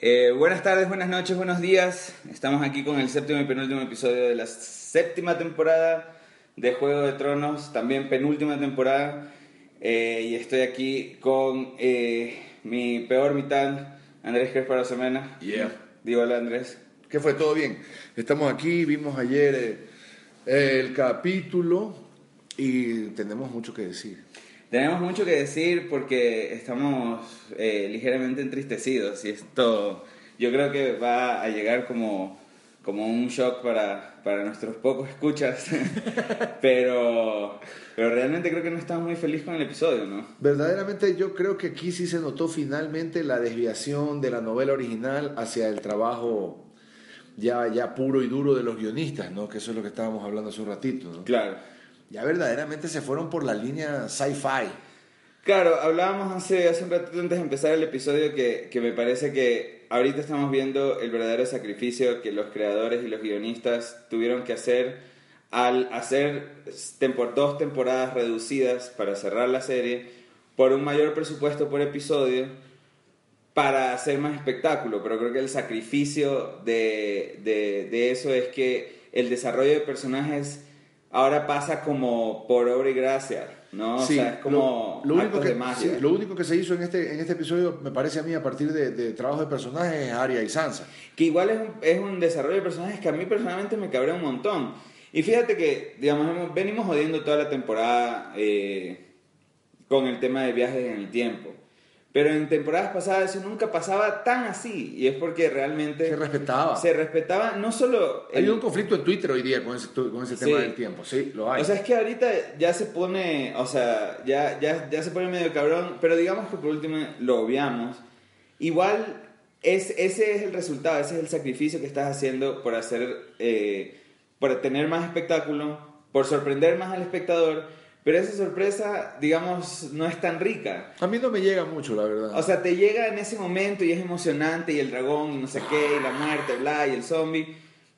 Eh, buenas tardes, buenas noches, buenos días. Estamos aquí con el séptimo y penúltimo episodio de la séptima temporada de Juego de Tronos, también penúltima temporada. Eh, y estoy aquí con eh, mi peor mitad, Andrés Crespo Semana. Yeah. Digo, hola Andrés. ¿Qué fue? ¿Todo bien? Estamos aquí, vimos ayer eh, el capítulo y tenemos mucho que decir. Tenemos mucho que decir porque estamos eh, ligeramente entristecidos y esto yo creo que va a llegar como, como un shock para, para nuestros pocos escuchas, pero, pero realmente creo que no estamos muy felices con el episodio, ¿no? Verdaderamente yo creo que aquí sí se notó finalmente la desviación de la novela original hacia el trabajo ya, ya puro y duro de los guionistas, ¿no? Que eso es lo que estábamos hablando hace un ratito, ¿no? Claro. Ya verdaderamente se fueron por la línea sci-fi. Claro, hablábamos hace, hace un ratito antes de empezar el episodio que, que me parece que ahorita estamos viendo el verdadero sacrificio que los creadores y los guionistas tuvieron que hacer al hacer tempor- dos temporadas reducidas para cerrar la serie por un mayor presupuesto por episodio para hacer más espectáculo, pero creo que el sacrificio de, de, de eso es que el desarrollo de personajes ahora pasa como por obra y gracia, ¿no? o Sí, sea, es como lo, lo único que, de magia. sí, lo único que se hizo en este, en este episodio, me parece a mí, a partir de, de trabajo de personajes, es Arya y Sansa. Que igual es un, es un desarrollo de personajes que a mí personalmente me cabrea un montón. Y fíjate que, digamos, venimos jodiendo toda la temporada eh, con el tema de viajes en el tiempo. Pero en temporadas pasadas eso nunca pasaba tan así. Y es porque realmente Se respetaba. se respetaba no solo... Hay el- un conflicto en Twitter hoy día con ese, con ese tema Sí. del tiempo, sí, lo hay. O sea, es que ahorita ya se pone, o sea, ya, ya, ya se pone medio cabrón, pero digamos que por último lo obviamos. Igual, es, ese es el resultado, ese es el sacrificio que estás haciendo por hacer, eh, por tener más espectáculo, por sorprender más al espectador, pero esa sorpresa, digamos, no es tan rica. a mí no me llega mucho, la verdad. O sea, te llega en ese momento y es emocionante y el dragón y no sé qué y la muerte, bla, y el zombie.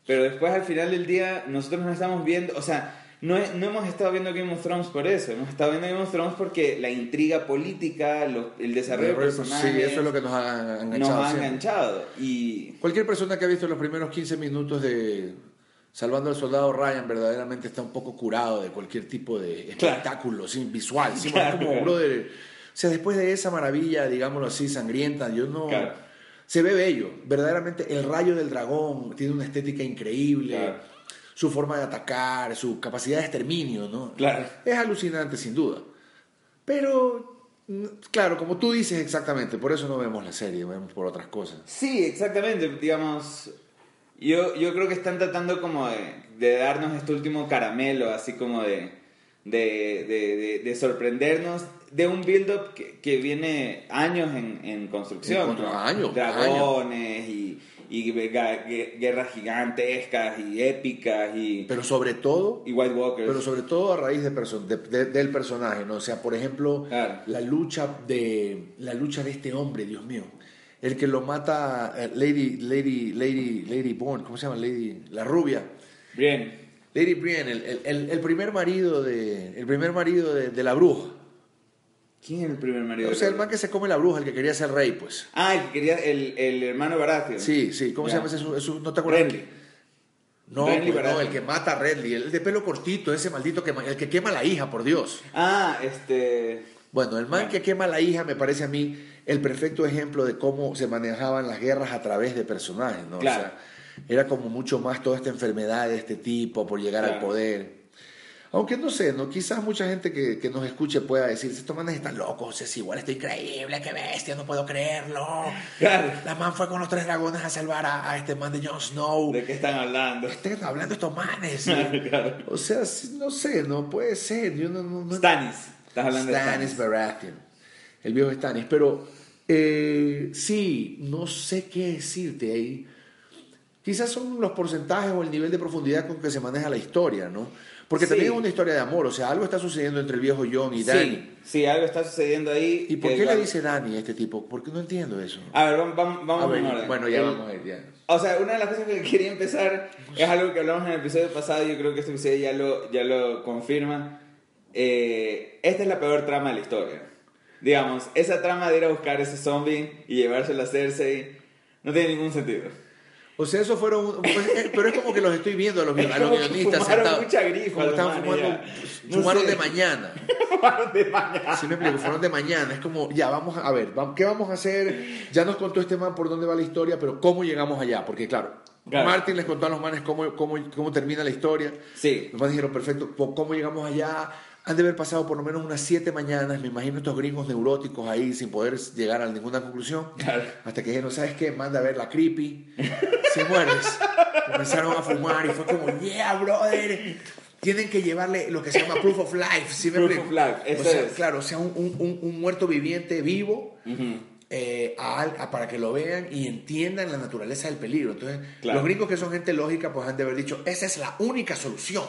Pero después al final del día nosotros no estamos viendo, o sea, no, he- no hemos estado viendo Game of Thrones por eso, hemos estado viendo Game of Thrones porque la intriga política, el desarrollo de personajes sí, eso es lo que nos ha enganchado. nos ha enganchado. Y Cualquier persona que ha visto los primeros 15 minutos de Salvando al Soldado Ryan verdaderamente está un poco curado de cualquier tipo de Claro. espectáculo sí, visual. sí, Claro, como, claro. brother, o sea, después de esa maravilla, digámoslo así, sangrienta, yo no... Claro. Se ve bello, verdaderamente el rayo del dragón tiene una estética increíble, Claro. su forma de atacar, su capacidad de exterminio, ¿no? Claro. Es alucinante sin duda. Pero, claro, como tú dices exactamente, por eso no vemos la serie, vemos por otras cosas. Sí, exactamente. Digamos, yo, yo creo que están tratando como de, de darnos este último caramelo, así como de, de, de, de- de sorprendernos de un build-up que, que viene años en, en construcción. En constru- ¿no? años, Dragones y, y guerras gigantescas y épicas y, Pero sobre todo, y White Walkers. pero sobre todo a raíz de perso- de- de- del personaje, ¿no? O sea, por ejemplo, Claro. la lucha de la lucha de este hombre, Dios mío, el que lo mata eh, Lady Lady Lady Lady Bourne, ¿cómo se llama? Lady la rubia. Bien. Lady Brienne, el, el- el- el primer marido de el primer marido de, de la bruja. ¿Quién es el primer marido? O sea, el man que se come la bruja, el que quería ser rey, pues. Ah, el que quería, el, el hermano Baratheon. Sí, sí, ¿cómo Ya. se llama ese? ¿No te acuerdas? Renly. No, Renly pues, no, el que mata a Renly, el de pelo cortito, ese maldito que el que quema a la hija, por Dios. Ah, este... Bueno, el man que quema a la hija me parece a mí el perfecto ejemplo de cómo se manejaban las guerras a través de personajes, ¿no? Claro. O sea, era como mucho más toda esta enfermedad de este tipo por llegar al Claro. poder. Aunque no sé, ¿no? Quizás mucha gente que, que nos escuche pueda decir, estos manes están locos, es igual, está increíble, qué bestia, no puedo creerlo. Claro. La man fue con los tres dragones a salvar a, a este man de Jon Snow. ¿De qué están hablando? Estén hablando estos manes. Claro. O sea, no sé, no puede ser. Yo no, no, no- Stannis. Estás hablando Stannis de Stannis. Baratheon, el viejo Stannis. Pero eh, sí, no sé qué decirte ahí. Quizás son los porcentajes o el nivel de profundidad con que se maneja la historia, ¿no? Porque Sí. también es una historia de amor, o sea, algo está sucediendo entre el viejo John y Dany. Sí, sí, algo está sucediendo ahí. ¿Y por que qué le dice Dany a este tipo? Porque no entiendo eso. A ver, vamos, vamos, A ver, orden. bueno, ya El- vamos a ir, ya. O sea, una de las cosas que quería empezar es algo que hablamos en el episodio pasado y yo creo que este episodio ya lo, ya lo confirma. Eh, esta es la peor trama de la historia. Digamos, esa trama de ir a buscar ese zombie y llevárselo a Cersei No tiene ningún sentido. O sea, eso fueron. pues, eh, pero es como que los estoy viendo a los, a los guionistas fumaron sentados. mucha grifa como estaban fumando. ya. No fumaron sé. de mañana. de mañana. Si me explico, fueron de mañana. Es como, ya, vamos a, a ver, ¿qué vamos a hacer? Ya nos contó este man por dónde va la historia, pero ¿cómo llegamos allá? Porque, claro, Claro. Martin les contó a los manes cómo, cómo, cómo termina la historia. Sí. Los manes dijeron, perfecto, ¿po- ¿cómo llegamos allá? Han de haber pasado por lo menos unas siete mañanas, me imagino estos gringos neuróticos ahí sin poder llegar a ninguna conclusión. Claro. Hasta que dijeron, ¿sabes qué? Manda a ver la creepy. Si mueres. Comenzaron a fumar y fue como, yeah, brother. Tienen que llevarle lo que se llama proof of life. ¿sí me Proof explico? of life, O sea, es. claro, o sea, un, un- un- un muerto viviente vivo eh, a al- a- para que lo vean y entiendan la naturaleza del peligro. Entonces, Claro. los gringos que son gente lógica, pues han de haber dicho, esa es la única solución.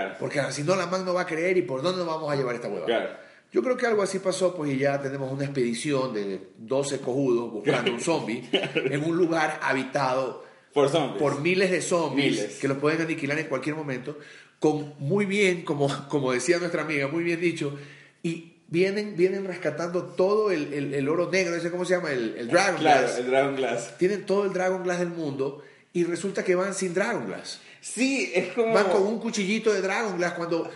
Claro. Porque si no, la MAN no va a creer y por dónde nos vamos a llevar esta hueva. Claro. Yo creo que algo así pasó, pues y ya tenemos una expedición de 12 cojudos buscando un zombie en un lugar habitado Por por miles de zombies Miles. que los pueden aniquilar en cualquier momento, con muy bien, como, como decía nuestra amiga, muy bien dicho, y vienen, vienen rescatando todo el, el- el oro negro, ese cómo se llama, el, el Dragon Claro, Glass. el Dragon Glass. Tienen todo el Dragon Glass del mundo y resulta que van sin Dragon Glass. Sí, es como. Vas con un cuchillito de Dragon Glass cuando.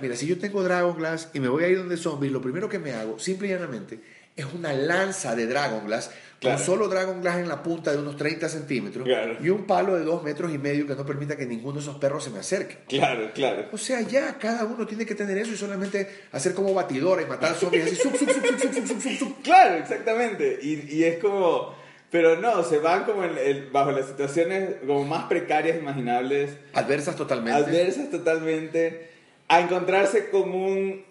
Mira, si yo tengo Dragon Glass y me voy a ir donde zombies, lo primero que me hago, simple y llanamente, es una lanza de Dragon Glass. Con solo Dragon Glass en la punta de unos 30 centímetros claro. y un palo de 2 metros y medio que no permita que ninguno de esos perros se me acerque. Claro, claro. O sea, ya cada uno tiene que tener eso y solamente hacer como batidora y matar zombies así. Sub, claro, exactamente. Y, y es como pero no, se van como en el- bajo las situaciones como más precarias imaginables, Adversas totalmente. adversas totalmente, a encontrarse con un.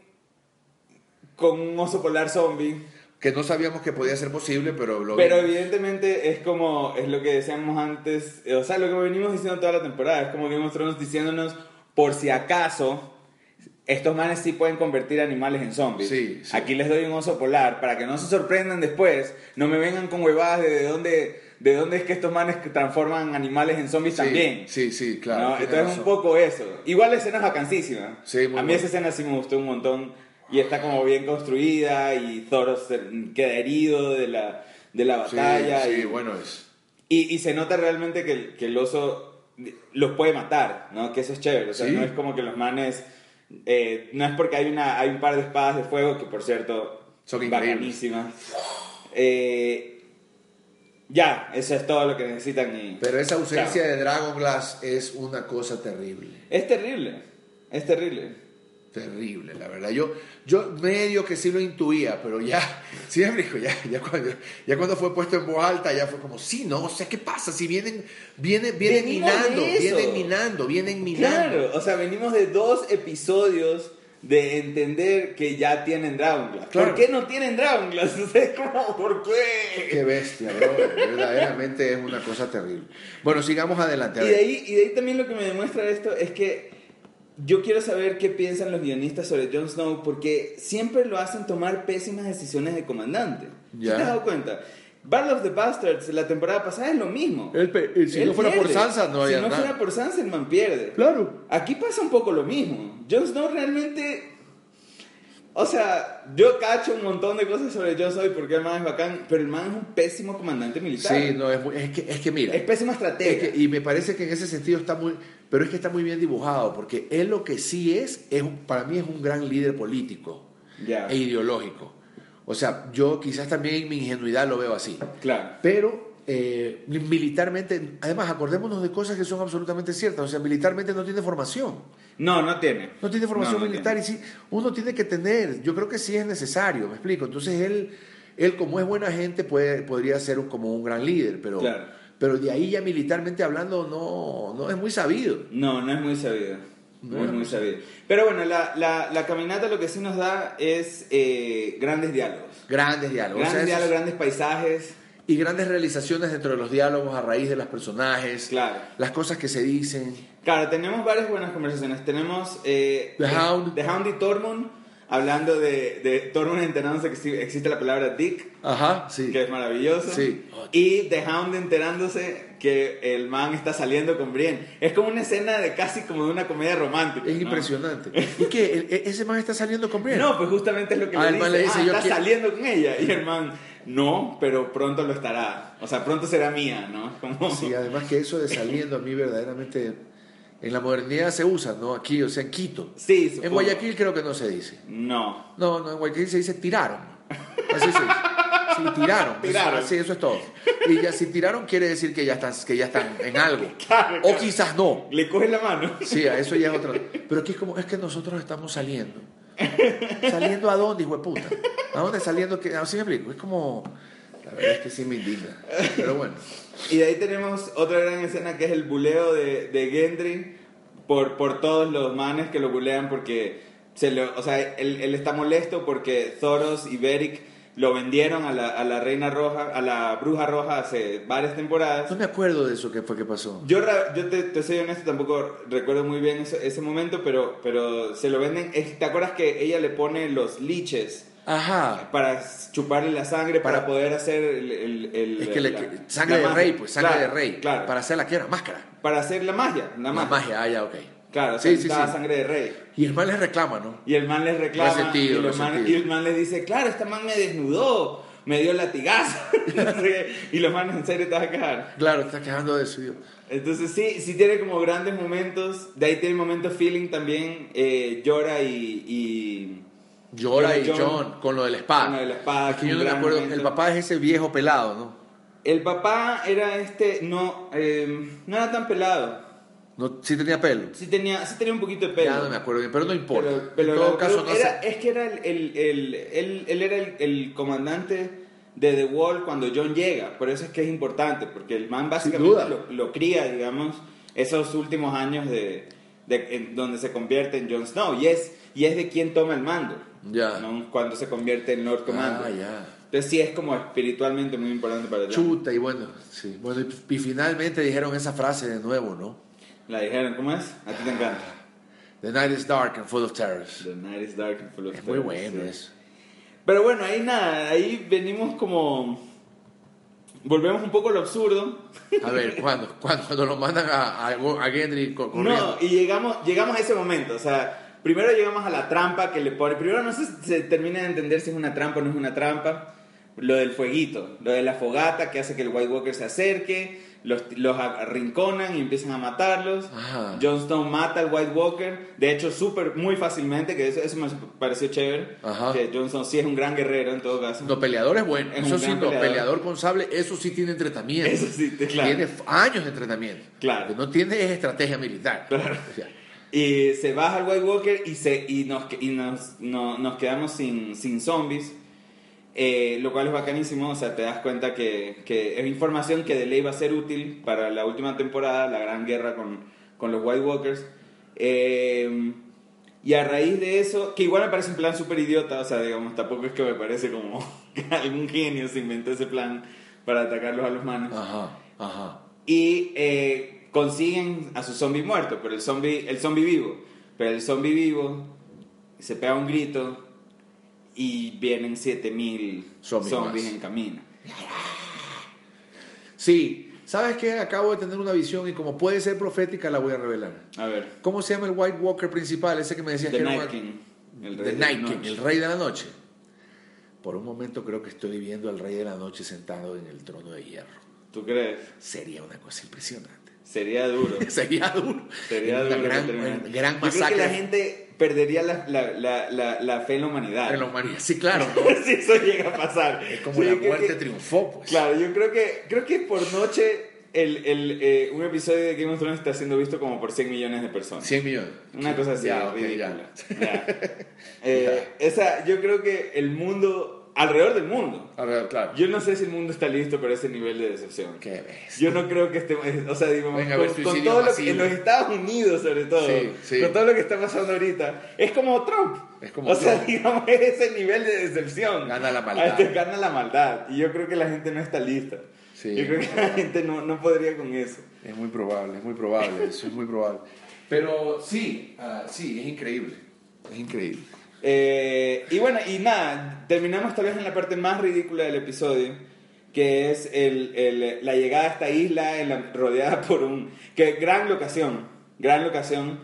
con un oso polar zombie. que no sabíamos que podía ser posible, pero lo Pero vimos. evidentemente es como, es lo que decíamos antes, o sea, lo que venimos diciendo toda la temporada, es como Game of Thrones diciéndonos, por si acaso, estos manes sí pueden convertir animales en zombies. Sí, sí. Aquí les doy un oso polar, para que no se sorprendan después, no me vengan con huevadas de, de dónde, de dónde es que estos manes que transforman animales en zombies Sí, también. Sí, sí, claro. ¿no? Entonces un poco eso. Igual la escena es vacancísima. Sí, muy A mí esa escena sí me gustó un montón y está como bien construida y Thor queda herido de la, de la batalla sí, y, bueno es. y, y se nota realmente que el, que el oso los puede matar, ¿no? Que eso es chévere. O sea, no es como que los manes... eh, no es porque hay, una, hay un par de espadas de fuego que, por cierto, Son bacanísimas. Eh, ya, eso es todo lo que necesitan y... Pero esa ausencia de Dragon Glass es una cosa terrible. Es terrible, es terrible. Terrible, la verdad. Yo, yo medio que sí lo intuía, pero ya, sí me explico, ya, ya, cuando, ya cuando fue puesto en voz alta, ya fue como, sí, no, o sea, ¿qué pasa? Si vienen, vienen, vienen Venimos minando, vienen minando, vienen minando. Claro, o sea, venimos de dos episodios de entender que ya tienen Dragon Glass. Claro. ¿Por qué no tienen Dragon Glass? O sea, como, ¿por qué? Qué bestia, bro. Verdaderamente es una cosa terrible. Bueno, sigamos adelante. a Y ver. de, ahí, y de ahí también lo que me demuestra esto es que yo quiero saber qué piensan los guionistas sobre Jon Snow porque siempre lo hacen tomar pésimas decisiones de comandante. ¿Sí Ya. ¿Te has dado cuenta? Battle of the Bastards la temporada pasada es lo mismo. Pe- eh, si Él no fuera por. Sansa, no Si había no nada. fuera por Sansa, el man pierde. Claro. Aquí pasa un poco lo mismo. Jon Snow realmente. O sea, yo cacho un montón de cosas sobre Jon Snow y por qué el man es bacán, pero el man es un pésimo comandante militar. Sí, no, es, es, que, es que mira. Es pésimo Es estratega. que- y me parece que en ese sentido está muy, pero es que está muy bien dibujado, porque él lo que sí es, es para mí es un gran líder político Ya. e ideológico. O sea, yo quizás también en mi ingenuidad lo veo así, Claro. pero eh, militarmente, además acordémonos de cosas que son absolutamente ciertas, o sea, militarmente no tiene formación, No, no tiene. no tiene formación No, no militar y sí, uno tiene que tener, yo creo que sí es necesario, me explico, entonces él, él como es buena gente puede, podría ser un- como un gran líder, pero... Claro. Pero de ahí ya militarmente hablando no, no es muy sabido. No, no es muy sabido. No, No es muy sabido. Pero bueno, la, la, la caminata lo que sí nos da es eh, grandes diálogos. Grandes diálogos. o sea, Grandes diálogos, grandes paisajes. Y grandes realizaciones dentro de los diálogos a raíz de los personajes. Claro. Las cosas que se dicen. Claro, tenemos varias buenas conversaciones. Tenemos eh, The Hound. The Hound y Tormund hablando de, de Tormund enterándose que existe la palabra dick, Ajá, sí. que es maravilloso. Sí. Y The Hound enterándose que el man está saliendo con Brienne. Es como una escena de casi como de una comedia romántica. Es ¿no? impresionante. ¿Y qué? ¿El- e- ¿Ese man está saliendo con Brienne? No, pues justamente es lo que Ah, le el dice. man le dice, ah, está quiero- saliendo con ella. Y el man, no, pero pronto lo estará. O sea, pronto será mía, ¿no? Como... Sí, además que eso de saliendo a mí verdaderamente en la modernidad se usa, ¿no? Aquí, o sea, en Quito. Sí, En supongo. Guayaquil creo que no se dice. No. No, no, en Guayaquil se dice tiraron. Así se dice. Sí, tiraron. Tiraron. Así, eso es todo. Y ya si tiraron quiere decir que ya están, que ya están en algo. Claro, O quizás no. Le coges la mano. Sí, a eso ya es otra. Pero aquí es como, es que nosotros estamos saliendo. ¿Saliendo a dónde, hijo de puta? ¿A dónde saliendo? que Así me explico. Es como. La verdad es que sí me indigna. Pero bueno. Y de ahí tenemos otra gran escena que es el buleo de, de Gendry por, por todos los manes que lo bulean porque se lo, o sea, él, él está molesto porque Thoros y Beric lo vendieron a la, a la Reina Roja, a la Bruja Roja hace varias temporadas. No me acuerdo de eso que fue que pasó. Yo, yo te, te soy honesto, tampoco recuerdo muy bien ese, ese momento, pero, pero se lo venden. ¿Te acuerdas que ella le pone los liches Ajá. para chuparle la sangre para, Para- poder hacer el. el- el- Es que le, la- sangre la de magia? rey, pues, sangre Claro, de rey. Claro. Para hacer la que era, máscara. Para hacer la magia. La La magia. magia, ah, ya, ok. Claro, Sí, sí, sí, sangre de rey. Y el mal les reclama, ¿no? Y el man les reclama. Resentido, y, man- y el man les dice: Claro, este man me desnudó, me dio latigazo. y los manes en serio te vas a quejar. Claro, está quejando de eso. yo. Entonces sí, sí tiene como grandes momentos. De ahí tiene momentos feeling también. Eh, llora y. y Llora y John- John, con lo de la espada. Con lo de la espada, Es que yo no me acuerdo. momento. El papá es ese viejo pelado, ¿no? El papá era este. No, eh, no era tan pelado. No sí tenía pelo. Sí tenía, sí tenía un poquito de pelo. Ya no me acuerdo bien, pero no importa. Pero, pero en todo caso, no era- sé. es que era el, el- el- él, él era el, el comandante de The Wall cuando John llega. Por eso es que es importante, porque el man básicamente duda. lo, lo cría, digamos, esos últimos años de, de- en donde se convierte en Jon Snow. Y es, y es de quien toma el mando. Ya. ¿no? Cuando se convierte en Lord Commander. Ah, ya. Entonces sí es como espiritualmente muy importante para John. Chuta, y bueno, sí. Bueno, y, y finalmente dijeron esa frase de nuevo, ¿no? La dijeron, ¿cómo es? A ti te encanta. The night is dark and full of terrors. The night is dark and full of Es muy terror, bueno sí. eso. Pero bueno, ahí nada, ahí venimos como... Volvemos un poco a lo absurdo. A ver, ¿cuándo? ¿Cuándo, cuando lo mandan a, a, a Gendry co- corriendo? No, y llegamos, llegamos a ese momento, o sea, primero llegamos a la trampa que le pone, primero no sé si se termina de entender si es una trampa o no es una trampa, lo del fueguito, lo de la fogata que hace que el White Walker se acerque, los, los arrinconan y empiezan a matarlos, Ajá. Jon Snow mata al White Walker, de hecho súper, muy fácilmente, que eso, eso me pareció chévere, Ajá. que Jon Snow sí es un gran guerrero en todo caso. No, peleador es bueno. Es eso sí, peleador. peleador. con sable, eso sí tiene entrenamiento. Eso sí, claro. Tiene años de entrenamiento. Claro. Lo que no tiene es estrategia militar. Claro. O sea, Y se baja el White Walker y, se, y, nos, y nos, no- nos quedamos sin, sin zombies. Eh, lo cual es bacanísimo, o sea, te das cuenta que, que es información que de ley va a ser útil para la última temporada, la gran guerra con, con los White Walkers. Eh, y a raíz de eso, que igual me parece un plan súper idiota, o sea, digamos, tampoco es que me parece como que algún genio se inventó ese plan para atacarlos a los manos ajá, ajá. y eh, consiguen a su zombie muerto, pero el zombie, el zombie vivo. Pero el zombie vivo se pega un grito y vienen 7000 Zombies zombies, en camino. Sí, ¿sabes qué? Acabo de tener una visión y como puede ser profética la voy a revelar. A ver, ¿Cómo se llama el White Walker principal? Ese que me decías The que era Night una- King. El The rey de Night la King, noche. el rey de la noche. Por un momento creo que estoy viendo al rey de la noche sentado en el trono de hierro. ¿Tú crees? Sería una cosa impresionante. Sería duro. Sería duro. Sería una duro. gran, gran Yo creo que masacre la gente perdería la, la, la, fe en la humanidad. en la humanidad. Sí, claro. si eso llega a pasar. Es como Sí, la muerte que- triunfó, pues. Claro, yo creo que, creo que por noche el, el, eh, un episodio de Game of Thrones está siendo visto como por 100 millones de personas. 100 millones. Una cosa así, Ya, ridícula. ya. Ya. Eh, esa, yo creo que el mundo, alrededor del mundo, A ver, claro. yo no sé si el mundo está listo para ese nivel de decepción. Qué ves. Yo no creo que estemos, o sea, digo, Venga, con, con todo lo que, en los Estados Unidos sobre todo, Sí, sí. con todo lo que está pasando ahorita, es como Trump. Es como o sea, Trump. digamos, es ese nivel de decepción. Gana la maldad. Este gana la maldad. Y yo creo que la gente no está lista. Sí. Yo creo que la gente no, no podría con eso. Es muy probable, es muy probable, eso es muy probable. Pero sí, ah, sí, es increíble. Es increíble. Eh, y bueno, y nada, terminamos tal vez en la parte más ridícula del episodio, que es el, el- la llegada a esta isla la- rodeada por un... que gran locación, gran locación,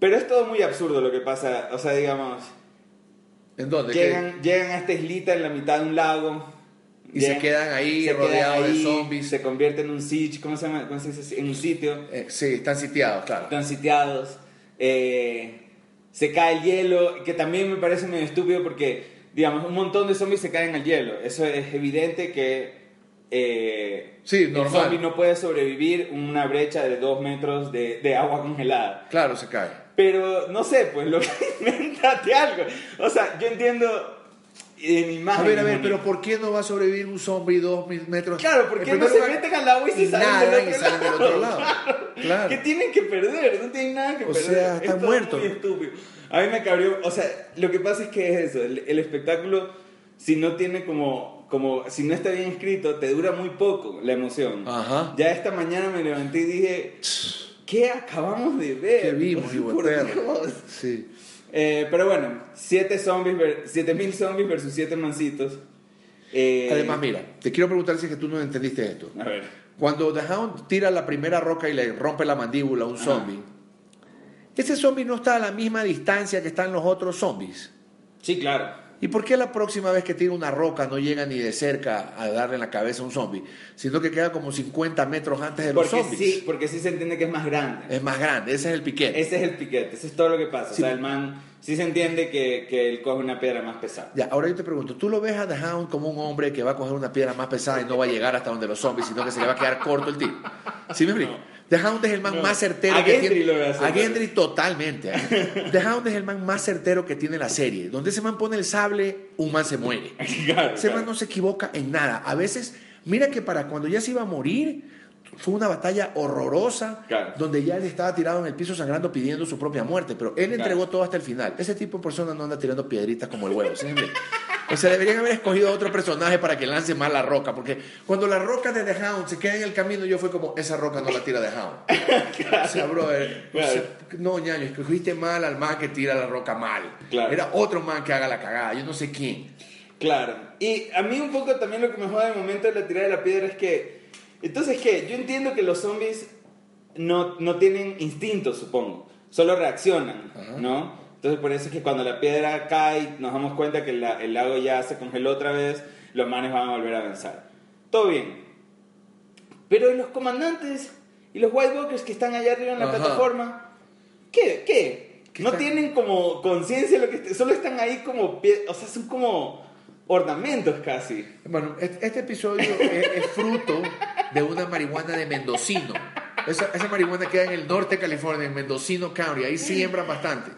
pero es todo muy absurdo lo que pasa, o sea, digamos, ¿En dónde? llegan, llegan a esta islita en la mitad de un lago, Y se Bien. quedan ahí Se quedan rodeados ahí, de zombies. Se convierte en un siege, ¿cómo se llama? ¿Cómo se dice? En un sitio. Eh, sí, están sitiados, claro. Están sitiados. eh, se cae el hielo, que también me parece medio estúpido porque, digamos, un montón de zombies se caen al hielo. Eso es evidente que eh, Sí, el zombie no puede sobrevivir una brecha de dos metros de, de agua congelada. Claro, se cae. Pero no sé, pues lo que inventate algo. O sea, yo entiendo en imagen. A ver, a ver, pero ¿por qué no va a sobrevivir un zombie dos mil metros? Claro, ¿por En qué no se lugar, meten al agua y se salen nadan del y otro salen del otro lado? Claro. ¿Qué tienen que perder? No tienen nada que O perder. sea, Es están todo muertos. muy estúpido. A mí me cabrió, o sea, lo que pasa es que es eso, el, el espectáculo, si no tiene como, como, si no está bien escrito, te dura muy poco la emoción. Ajá. Ya esta mañana me levanté y dije, ¿qué acabamos de ver? ¿Qué vimos, Por? Dios. Sí. Eh, pero bueno, 7 zombies, ver- 7000 zombies versus 7 mancitos. Eh, Además, mira, te quiero preguntar si es que tú no entendiste esto. A ver. Cuando The Hound tira la primera roca y le rompe la mandíbula a un Ajá. zombie, ese zombie no está a la misma distancia que están los otros zombies. Sí, claro. ¿Y por qué la próxima vez que tira una roca no llega ni de cerca a darle en la cabeza a un zombie, sino que queda como 50 metros antes de los Porque zombies? sí, porque sí se entiende que es más grande. Es más grande, ese es el piquete. Ese es el piquete, ese es todo lo que pasa. Sí. O sea, el man sí se entiende que, que él coge una piedra más pesada. Ya, ahora yo te pregunto, ¿tú lo ves a The Hound como un hombre que va a coger una piedra más pesada y no va a llegar hasta donde los zombies, sino que se le va a quedar corto el tiro? ¿Sí me explico? The Hound es el man No. más certero A que Gendry tiene. lo así, a Gendry totalmente. ¿eh? The Hound es el man más certero que tiene la serie. Donde ese man pone el sable, un man se muere. Claro, Ese claro. man no se equivoca en nada. A veces, mira que para cuando ya se iba a morir, fue una batalla horrorosa, Claro. donde ya él estaba tirado en el piso sangrando pidiendo su propia muerte, pero él Claro. entregó todo hasta el final. Ese tipo de persona no anda tirando piedritas como el huevo. ¿sí? O sea, deberían haber escogido a otro personaje para que lance más la roca, porque cuando la roca de The Hound se queda en el camino, yo fue como, esa roca no la tira The Hound. O sea, brother, o sea, no, ñaño, escogiste mal al man que tira la roca mal. Claro. Era otro man que haga la cagada, yo no sé quién. Claro. Y a mí un poco también lo que me jode en el momento de la tirada de la piedra es que... Entonces, ¿qué? Yo entiendo que los zombies no, no tienen instinto, supongo. Solo reaccionan, Ajá. ¿no? Entonces, por eso es que cuando la piedra cae, nos damos cuenta que la- el lago ya se congeló otra vez, los manes van a volver a avanzar. Todo bien. Pero los comandantes y los White Walkers que están allá arriba en la Ajá. plataforma, ¿qué? ¿Qué? ¿Qué no están? tienen como conciencia de lo que... Solo están ahí como... pie- O sea, son como ornamentos casi. Bueno, este, este episodio es, es fruto de una marihuana de mendocino. Esa, esa marihuana queda en el norte de California, en Mendocino County. Ahí siembran bastante.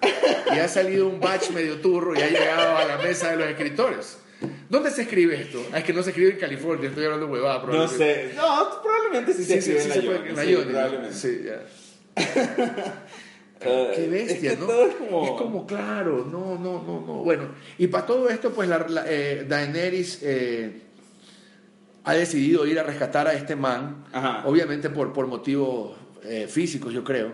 Y ha salido un batch medio turro y ha llegado a la mesa de los escritores. ¿Dónde se escribe esto? Ah, es que no se escribe en California, estoy hablando huevada. No probablemente. sé. No, probablemente sí se Sí, sí, escribe sí en se la puede Yoni, en la sí, ¿no? probablemente. Sí, ya. Eh, Qué bestia, es que ¿no? es como... Es como, claro, no, no, no, no. Bueno, y para todo esto, pues la, la- eh, Daenerys eh, ha decidido ir a rescatar a este man, Ajá. obviamente por, por motivos eh, físicos, yo creo,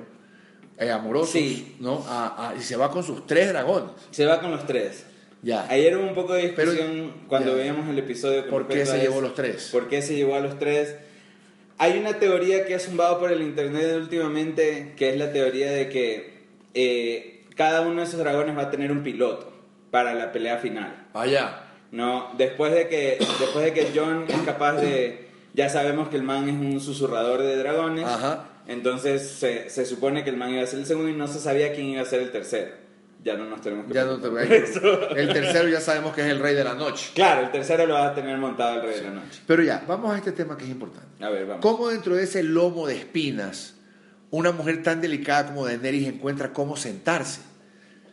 eh, amorosos, Sí. ¿no? A- a- y se va con sus tres dragones. Se va con los tres. Ya. Ayer hubo un poco de Pero- discusión cuando ya. veíamos el episodio. con ¿Por qué se a llevó eso. los tres? ¿Por qué se llevó a los tres? Hay una teoría que ha zumbado por el internet últimamente, que es la teoría de que eh, cada uno de esos dragones va a tener un piloto para la pelea final. Allá. No, después de que después de que John es capaz de ya sabemos que el man es un susurrador de dragones. Ajá. Entonces se, se supone que el man iba a ser el segundo y no se sabía quién iba a ser el tercero. Ya no nos tenemos que Ya no te por eso. El tercero ya sabemos que es el rey de la noche. Claro, el tercero lo va a tener montado el rey de la noche. Pero ya, vamos a este tema que es importante. A ver, vamos. ¿Cómo dentro de ese lomo de espinas una mujer tan delicada como Daenerys encuentra cómo sentarse?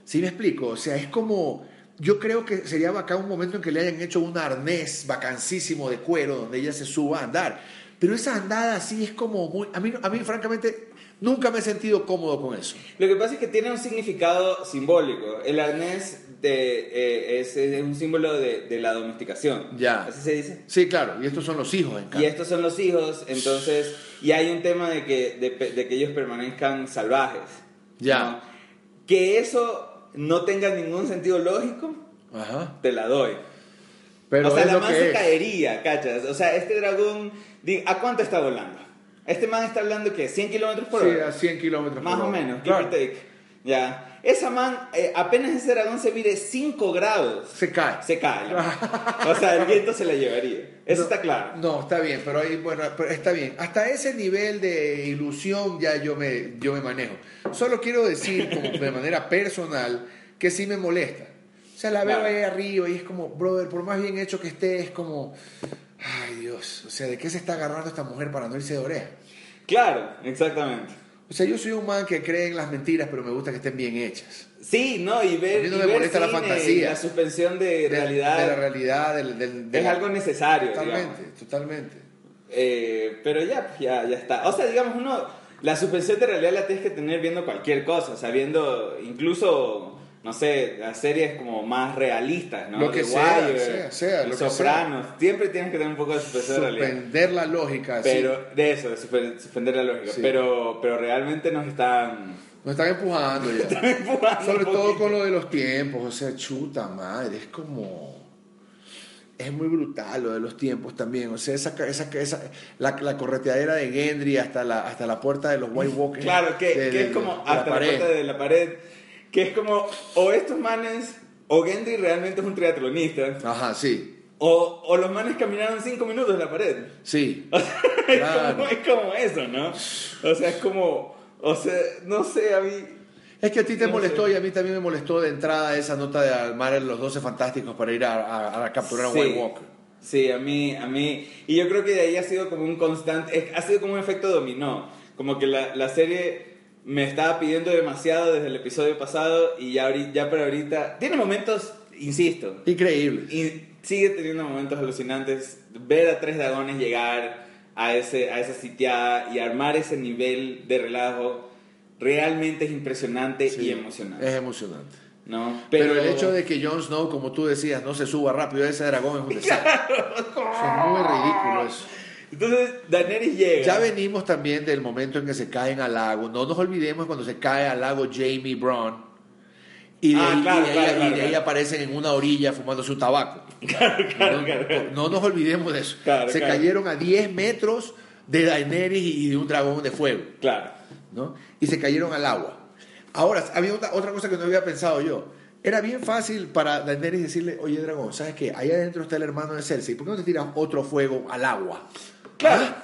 ¿Sí me explico? O sea, es como... Yo creo que sería bacán un momento en que le hayan hecho un arnés vacancísimo de cuero donde ella se suba a andar. Pero esa andada así es como muy... A mí, a mí francamente, nunca me he sentido cómodo con eso. Lo que pasa es que tiene un significado simbólico. El arnés de, eh, es, es un símbolo de, de la domesticación. Ya. Así se dice. Sí, claro, y estos son los hijos en Y estos son los hijos, entonces, y hay un tema de que, de, de que ellos permanezcan salvajes. Ya. ¿no? Que eso no tenga ningún sentido lógico, Ajá. te la doy. Pero o sea, la man se es. caería, ¿cachas? O sea, este dragón, ¿a cuánto está volando? Este man está hablando que 100 kilómetros por Sí, hora. a 100 kilómetros Más por o hora. menos, give Claro. or take. Ya. esa man, eh, apenas ese dragón se mire 5 grados, Se cae. se cae. o sea, el viento se la llevaría. Eso No, está claro. No, está bien, pero ahí, bueno, pero está bien. Hasta ese nivel de ilusión ya yo me, yo me manejo. Solo quiero decir, como de manera personal, que sí me molesta. O sea, la veo ahí arriba y es como, brother, por más bien hecho que esté, es como, ay Dios, o sea, ¿de qué se está agarrando esta mujer para no irse de oreja? Claro, exactamente. O sea, yo soy un man que cree en las mentiras, pero me gusta que estén bien hechas. Sí, no, y ver, A mí no y me ver molesta la cine fantasía. y La suspensión de, realidad De la realidad, del, del- de es la- algo necesario. Totalmente, digamos. totalmente. Eh, pero ya, ya, ya está. O sea, digamos, uno, la suspensión de realidad la tienes que tener viendo cualquier cosa, o sea, viendo incluso, no sé, las series como más realistas, ¿no? Lo que The sea, Wire, sea, sea, lo que sea. Sopranos, siempre tienes que tener un poco de suspensión de realidad. Suspender la lógica. sí. Pero, de eso, de suspe- suspender la lógica. Sí. Pero, pero realmente nos están Nos están empujando ya. empujando Sobre todo con lo de los tiempos, o sea, chuta madre, es como... Es muy brutal lo de los tiempos también, o sea, esa, esa, esa, la, la correteadera de Gendry hasta la, hasta la puerta de los White Walkers. Claro, que, de- que es como de hasta la, pared. puerta de la pared, que es como, o estos manes, o Gendry realmente es un triatlonista, Ajá, sí, o, o los manes caminaron cinco minutos en la pared. sí. es, Claro. como, es como eso, ¿no? O sea, es como, o sea, no sé, a mí... Es que a ti te molestó y a mí también me molestó de entrada esa nota de armar los 12 fantásticos para ir a, a- a capturar a. White Walker. Sí, a mí, a mí, y yo creo que de ahí ha sido como un constante, ha sido como un efecto dominó, como que la, la serie me estaba pidiendo demasiado desde el episodio pasado y ya, ya para ahorita, tiene momentos, insisto, Increíble. y sigue teniendo momentos alucinantes, ver a tres dragones llegar a, ese, a esa sitiada y armar ese nivel de relajo, realmente es impresionante Sí, y emocionante, Es emocionante. ¿no? Pero, el hecho de que Jon Snow, como tú decías, no se suba rápido a ese dragón es un desastre. Es muy ridículo eso. Entonces, Daenerys llega. Ya venimos también del momento en que se caen al lago. No nos olvidemos cuando se cae al lago Jamie Brown. Y de, Ah, ahí, claro, y de ahí- claro, y claro, de ahí claro. aparecen en una orilla fumando su tabaco. claro, no, claro. no nos olvidemos de eso. Se cayeron a 10 metros de Daenerys y de un dragón de fuego. Claro. ¿No? Y se cayeron al agua. Ahora, había otra, otra cosa que no había pensado yo. Era bien fácil para Daenerys decirle, oye dragón, ¿sabes qué? Ahí adentro está el hermano de Cersei, ¿por qué no te tiras otro fuego al agua? Claro. ¿Ah?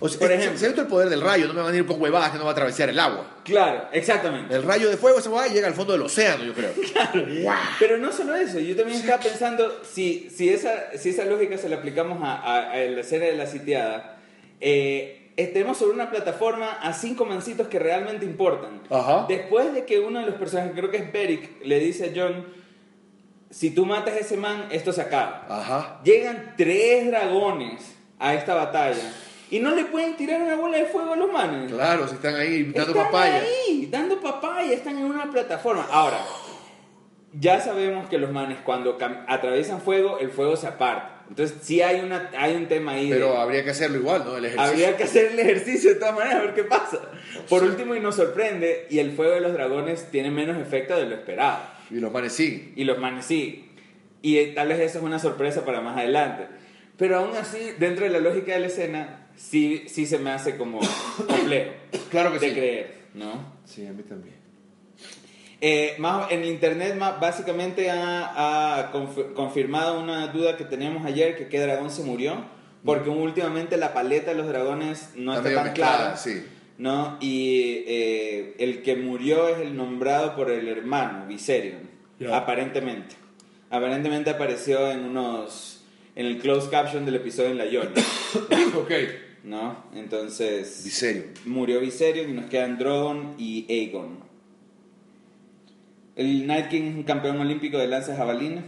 O sea, Por es- ejemplo. siento el poder del rayo, no me van a ir con huevadas que no va a atravesar el agua. Claro, exactamente. El rayo de fuego se va y llega al fondo del océano, yo creo. ¡Guau! Pero no solo eso, yo también estaba pensando, si, si, esa, si esa lógica se la aplicamos a, a- a la escena de la sitiada, eh, tenemos sobre una plataforma a cinco mancitos que realmente importan. Ajá. Después de que uno de los personajes, creo que es Beric, le dice a John, si tú matas a ese man, esto se acaba. Ajá. Llegan tres dragones a esta batalla y no le pueden tirar una bola de fuego a los manes. Claro, si están ahí dando Están papaya. ahí, dando papaya, están en una plataforma. Ahora, ya sabemos que los manes cuando atraviesan fuego, el fuego se aparta. Entonces, sí hay, una, hay un tema ahí. de- Pero habría que hacerlo igual, ¿no? El ejercicio. habría que hacer el ejercicio de todas maneras, a ver qué pasa. Por último, y nos sorprende, y el fuego de los dragones tiene menos efecto de lo esperado. Y los manes. Y los manes sí. Y eh, tal vez eso es una sorpresa para más adelante. Pero aún así, dentro de la lógica de la escena, sí, sí se me hace como complejo Claro que de sí. creer, ¿no? Sí, a mí también. Eh, más, en internet más, básicamente ha, ha conf- confirmado una duda que teníamos ayer, que qué dragón se murió, porque últimamente la paleta de los dragones no Está tan mezclada, clara. sí. ¿no? Y eh, el que murió es el nombrado por el hermano, Viserion, Ya. aparentemente. Aparentemente apareció en unos... en el closed caption del episodio en La Yona, ok. ¿no? Entonces... Viserio. Murió Viserion y nos quedan Drogon y Aegon. El Night King es un campeón olímpico de lanza jabalina.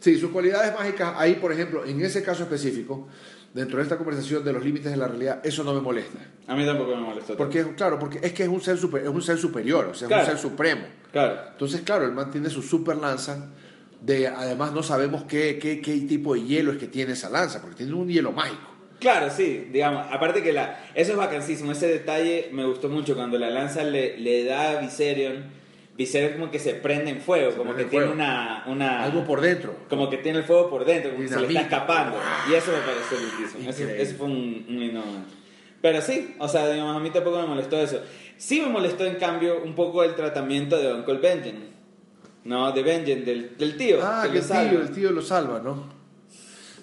Sí, sus cualidades mágicas, ahí por ejemplo, en ese caso específico, dentro de esta conversación de los límites de la realidad, eso no me molesta. A mí tampoco me molestó. tanto. Porque, claro, porque es que es un ser, super- es un ser superior, o sea, es un ser supremo. Claro. Entonces, claro, el man tiene su super lanza, de, además no sabemos qué, qué, qué tipo de hielo es que tiene esa lanza, porque tiene un hielo mágico. Claro, sí, digamos, aparte que la, eso es vacancísimo, ese detalle me gustó mucho cuando la lanza le, le da a Viserion, Viserion como que se prende en fuego, Se como que en tiene una, una Algo por dentro. como que tiene el fuego por dentro, como que se le está escapando, y eso me pareció lindísimo, eso, eso fue un, un. Pero sí, o sea, digamos, a mí tampoco me molestó eso. Sí me molestó, en cambio, un poco el tratamiento de Uncle Benjen. No, de Benjen, del, del tío. Ah, que el tío, el tío lo salva, ¿no?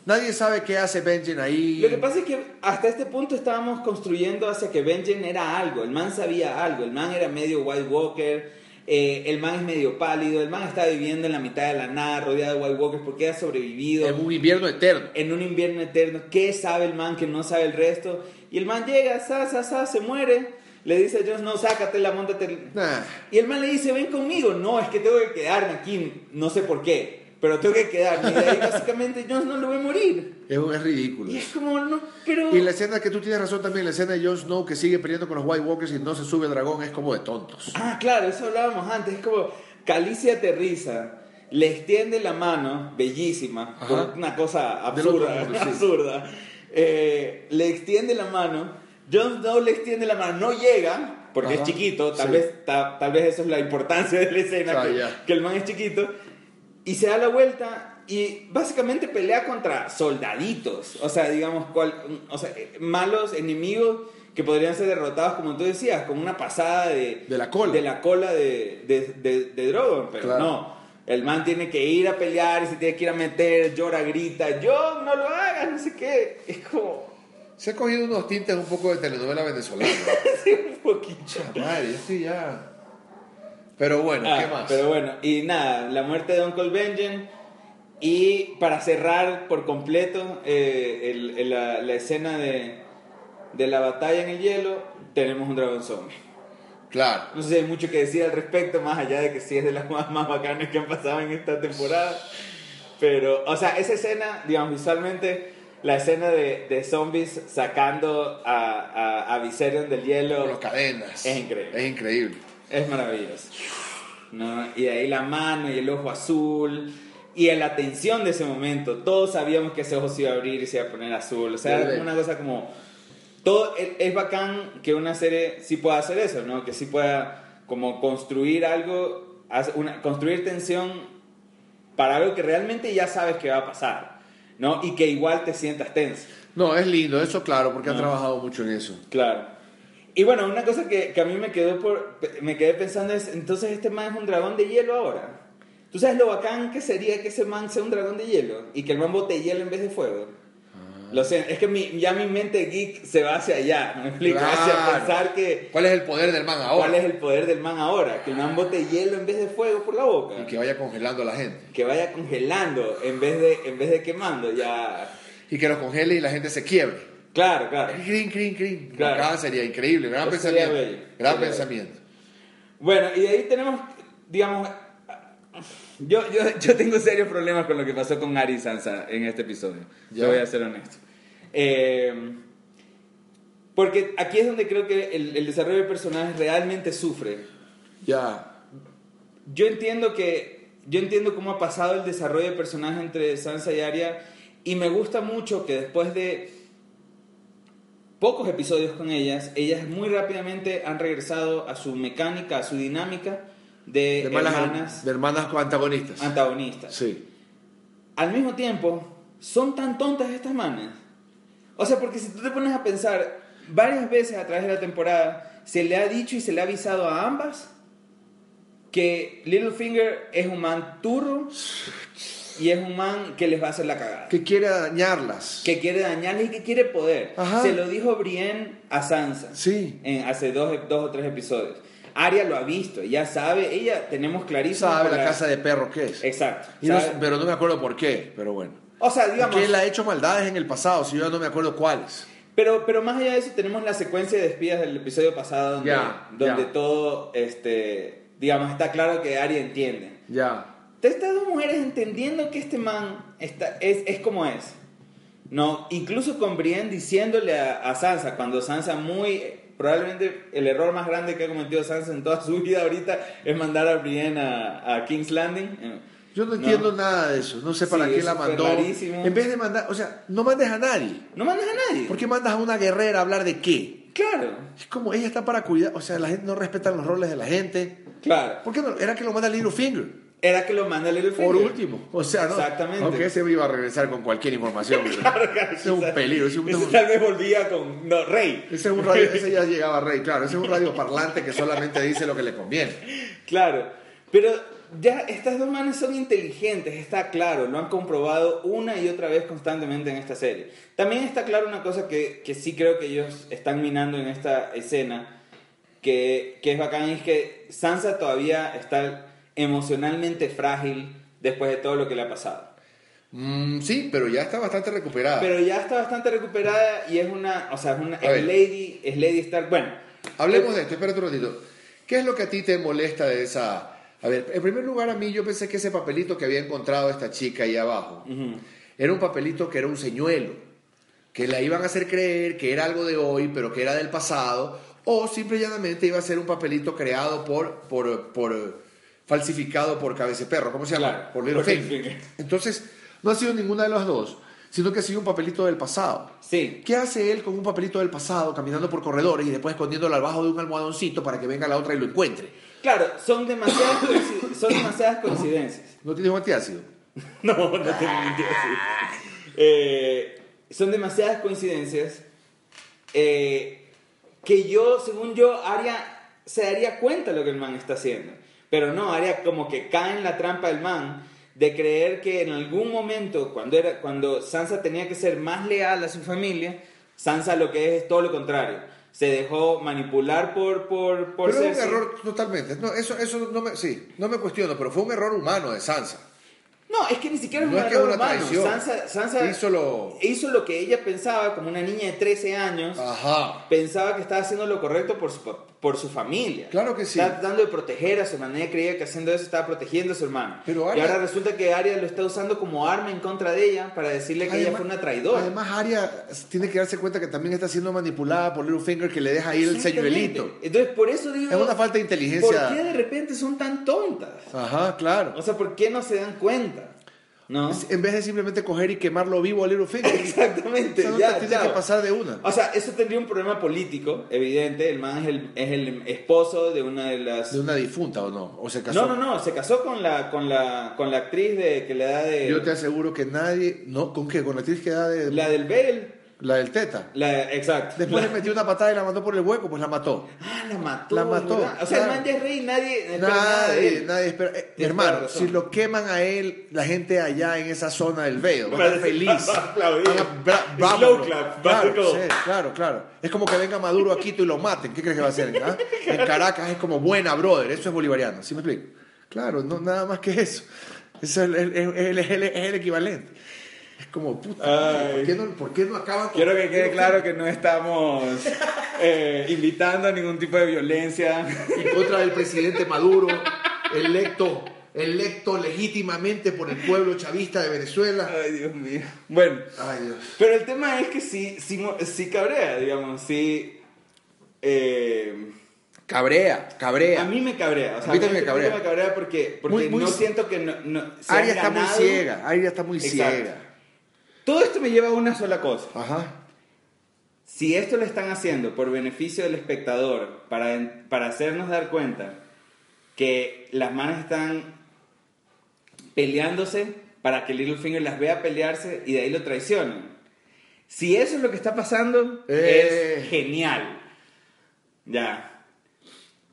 Nadie sabe qué hace Benjen ahí. Lo que pasa es que hasta este punto estábamos construyendo hacia que Benjen era algo, el man sabía algo, el man era medio White Walker, eh, el man es medio pálido, el man está viviendo en la mitad de la nada, rodeado de White Walkers porque ha sobrevivido En un invierno eterno. en un invierno eterno. ¿Qué sabe el man que no sabe el resto? Y el man llega, sa, sa, sa, se muere, le dice a Jones, no, sácatela, montate. Nah. Y el man le dice, ven conmigo. No, es que tengo que quedarme aquí, no sé por qué, pero tengo que quedarme. Y de ahí básicamente Jones no lo ve morir. Es, es ridículo. Y es como, no, pero... Y la escena que tú tienes razón también, la escena de Jon Snow que sigue peleando con los White Walkers y no se sube el dragón es como de tontos. Ah, claro, eso hablábamos antes. Es como, Calicia aterriza, le extiende la mano, bellísima, una cosa absurda, mundo, sí. absurda. Eh, le extiende la mano, Jon Snow le extiende la mano, no llega, porque Ajá, es chiquito, tal, sí. vez, ta- tal vez eso es la importancia de la escena, Ah, que, ya. que el man es chiquito, y se da la vuelta y básicamente pelea contra soldaditos, o sea, digamos, cual- o sea, eh, malos enemigos que podrían ser derrotados, como tú decías, con una pasada de, De la cola. de la cola de, de, de, de Drogon, pero Claro. no. El man tiene que ir a pelear y se tiene que ir a meter, llora, grita, yo no lo hagas, no sé qué. Es como Se ha cogido unos tintes un poco de telenovela venezolana. sí, un poquito. Madre, yo estoy ya. Pero bueno, Ah, ¿qué más? Pero bueno, y nada, la muerte de Uncle Benjen. Y para cerrar por completo eh, el- el- la, la escena de, de la batalla en el hielo, tenemos un dragón zombie. Claro. No sé si hay mucho que decir al respecto, más allá de que sí es de las más, más bacanas que han pasado en esta temporada. Pero, o sea, esa escena, digamos, visualmente, la escena de, de zombies sacando a, a, a Viserion del hielo Con las cadenas. Es increíble. Es increíble. Es maravilloso. ¿no? Y de ahí la mano y el ojo azul. Y en la tensión de ese momento, todos sabíamos que ese ojo se iba a abrir y se iba a poner azul. O sea, era una cosa como todo es, bacán que una serie sí pueda hacer eso, ¿no? Que sí pueda como construir algo, una, construir tensión para algo que realmente ya sabes que va a pasar, ¿no? Y que igual te sientas tenso. No, es lindo, eso claro, porque han No. trabajado mucho en eso. Claro. Y bueno, una cosa que, que a mí me quedó por me quedé pensando es, entonces este man es un dragón de hielo ahora. ¿Tú sabes lo bacán que sería que ese man sea un dragón de hielo y que el man bote hielo en vez de fuego? Ah. Lo sé, es que mi, ya mi mente geek se va hacia allá, ¿me explico? Hacia Claro. pensar que ¿Cuál es el poder del man ahora? cuál es el poder del man ahora, que el man bote hielo en vez de fuego por la boca, Y que vaya congelando a la gente. que vaya congelando en vez de en vez de quemando, ya Y que los congele y la gente se quiebre. Claro, claro. Crin, crin, crin. Claro. Acá sería increíble, gran Eso pensamiento. bello. Gran pensamiento. Bueno, y de ahí tenemos, digamos, yo, yo, yo tengo serios problemas con lo que pasó con Ari Sansa en este episodio. Yo voy a ser honesto. Eh, porque aquí es donde creo que el, el desarrollo de personajes realmente sufre. Ya. Yo entiendo que yo entiendo cómo ha pasado el desarrollo de personaje entre Sansa y Arya y me gusta mucho que después de pocos episodios con ellas, ellas muy rápidamente han regresado a su mecánica, a su dinámica de, hermanas de hermanas antagonistas. antagonistas. Sí. Al mismo tiempo, son tan tontas estas manas. O sea, porque si tú te pones a pensar, varias veces a través de la temporada se le ha dicho y se le ha avisado a ambas que Littlefinger es un man turro y es un man que les va a hacer la cagada. Que quiere dañarlas. Que quiere dañarles y que quiere poder. Ajá. Se lo dijo Brienne a Sansa Sí. en, hace dos, dos o tres episodios. Arya lo ha visto, ya sabe, ella tenemos clarísimo. Sabe por la casa de perro que es. Exacto. Y no- pero no me acuerdo por qué, pero bueno. O sea, digamos. que él ha hecho maldades en el pasado, si yo no me acuerdo cuáles. Pero, pero más allá de eso, tenemos la secuencia de espías del episodio pasado, donde, donde todo, este, digamos, está claro que Arya entiende. Ya. Estas dos mujeres entendiendo que este man está, es, es como es. No, incluso con Brienne diciéndole a, a Sansa, cuando Sansa muy, probablemente el error más grande que ha cometido Sansa en toda su vida ahorita es mandar a Brienne a, a King's Landing. Yo no entiendo nada de eso. No sé para Sí, qué la mandó. rarísimo. En vez de mandar, o sea, no mandes a nadie. No mandas a nadie. ¿Por qué mandas a una guerrera a hablar de qué? Claro, Es como ella está para cuidar, o sea, la gente no respeta los roles de la gente. claro. ¿Por qué no? Era que lo manda Littlefinger. Era que lo manda Littlefinger. Por último, o sea, no. Exactamente. Aunque ese iba a regresar con cualquier información. Claro, es un peligro. Ese es un, Ese tal vez volvía con. No, Rey. ese es un radio, ese ya llegaba rey, claro. Ese es un radio parlante que solamente dice lo que le conviene. Claro. Pero ya estas dos manes son inteligentes, está claro. Lo han comprobado una y otra vez constantemente en esta serie. También está claro una cosa que, que sí creo que ellos están minando en esta escena. Que, que es bacán, es que Sansa todavía está emocionalmente frágil después de todo lo que le ha pasado. Mm, sí, pero ya está bastante recuperada. Pero ya está bastante recuperada y es una, o sea, es una es Lady, es Lady Stark. Bueno, Hablemos de esto, espérate un ratito. ¿Qué es lo que a ti te molesta de esa... A ver, en primer lugar a mí yo pensé que ese papelito que había encontrado esta chica ahí abajo era un papelito que era un señuelo, que la iban a hacer creer que era algo de hoy, pero que era del pasado, o simple y llanamente iba a ser un papelito creado por, por, por falsificado por Cabeceperro, ¿cómo se llama? Claro, por Little Finger. Entonces, no ha sido ninguna de las dos, sino que ha sido un papelito del pasado. sí, ¿Qué hace él con un papelito del pasado caminando por corredores y después escondiéndolo al bajo de un almohadoncito para que venga la otra y lo encuentre? claro, son demasiadas, son demasiadas coincidencias. ¿No tiene un antiácido? No, no tengo mentira, sí. Eh, son demasiadas coincidencias eh, que yo, según yo, Arya se daría cuenta de lo que el man está haciendo. Pero no, Arya como que cae en la trampa del man de creer que en algún momento, cuando, era, cuando Sansa tenía que ser más leal a su familia, Sansa lo que es es todo lo contrario. Se dejó manipular por, por, por Pero es un Cersei. error totalmente. No, eso, eso no me, sí, no me cuestiono, pero fue un error humano de Sansa. No, es que ni siquiera es No un es error una humano. Sansa, Sansa Hizo lo- hizo lo que ella pensaba como una niña de 13 años. Ajá. Pensaba que estaba haciendo lo correcto por su, por su familia. Claro que sí. Estaba tratando de proteger a su hermana. Ella creía que haciendo eso estaba protegiendo a su hermano. Pero y ahora resulta que Arya lo está usando como arma en contra de ella para decirle que ella fue una traidora. Además, Arya tiene que darse cuenta que también está siendo manipulada por Littlefinger que le deja ir el señuelito. Entonces, por eso digo... Es una falta de inteligencia. ¿Por qué de repente son tan tontas? Ajá, claro. O sea, ¿por qué no se dan cuenta? ¿No? En vez de simplemente coger y quemarlo vivo a Littlefinger. Exactamente. O sea, no ya, te tiene que pasar de una. O sea, eso tendría un problema político, evidente. El man es el, es el esposo de una de las... De una difunta o no. O se casó. No, no, no, se casó con la, con la, con la actriz de, que le da de... Yo te aseguro que nadie. ¿No? ¿Con qué? Con la actriz que da de. La del Bell. La del Teta. La, exacto. Después La- le metió una patada y la mandó por el hueco, pues la mató. Ah, la mató. La mató, ¿verdad? O sea, claro. el man ya es rey nadie... espera nada de Nadie, él. nadie espera. Eh, hermano, si lo queman a él, la gente allá en esa zona del Veo va a estar feliz. bravo, Claro, sí, claro, claro. Es como que venga Maduro a Quito y lo maten. ¿Qué crees que va a hacer? ah? En Caracas es como buena, brother. Eso es bolivariano. ¿Sí me explico? Claro, no, nada más que eso. Eso es el, el- el- el- el- el equivalente. Es como, puta. ¿por qué no, por qué no acaban con- Quiero que quede claro que no estamos eh, invitando a ningún tipo de violencia. en contra del presidente Maduro, electo, electo legítimamente por el pueblo chavista de Venezuela. Ay, Dios mío. Bueno, Ay, Dios. pero el tema es que sí, sí, mo- sí cabrea, digamos, sí... eh, Cabrea, cabrea. a mí me cabrea, o sea, A mí también me cabrea. me cabrea porque, porque Muy- muy- no siento que no, no- Aria está muy ciega, Aria está muy Exacto. ciega. Todo esto me lleva a una sola cosa. Ajá. Si esto lo están haciendo por beneficio del espectador, para, para hacernos dar cuenta que las manos están peleándose para que Littlefinger las vea pelearse y de ahí lo traicionen. Si eso es lo que está pasando, Eh. es genial. Ya.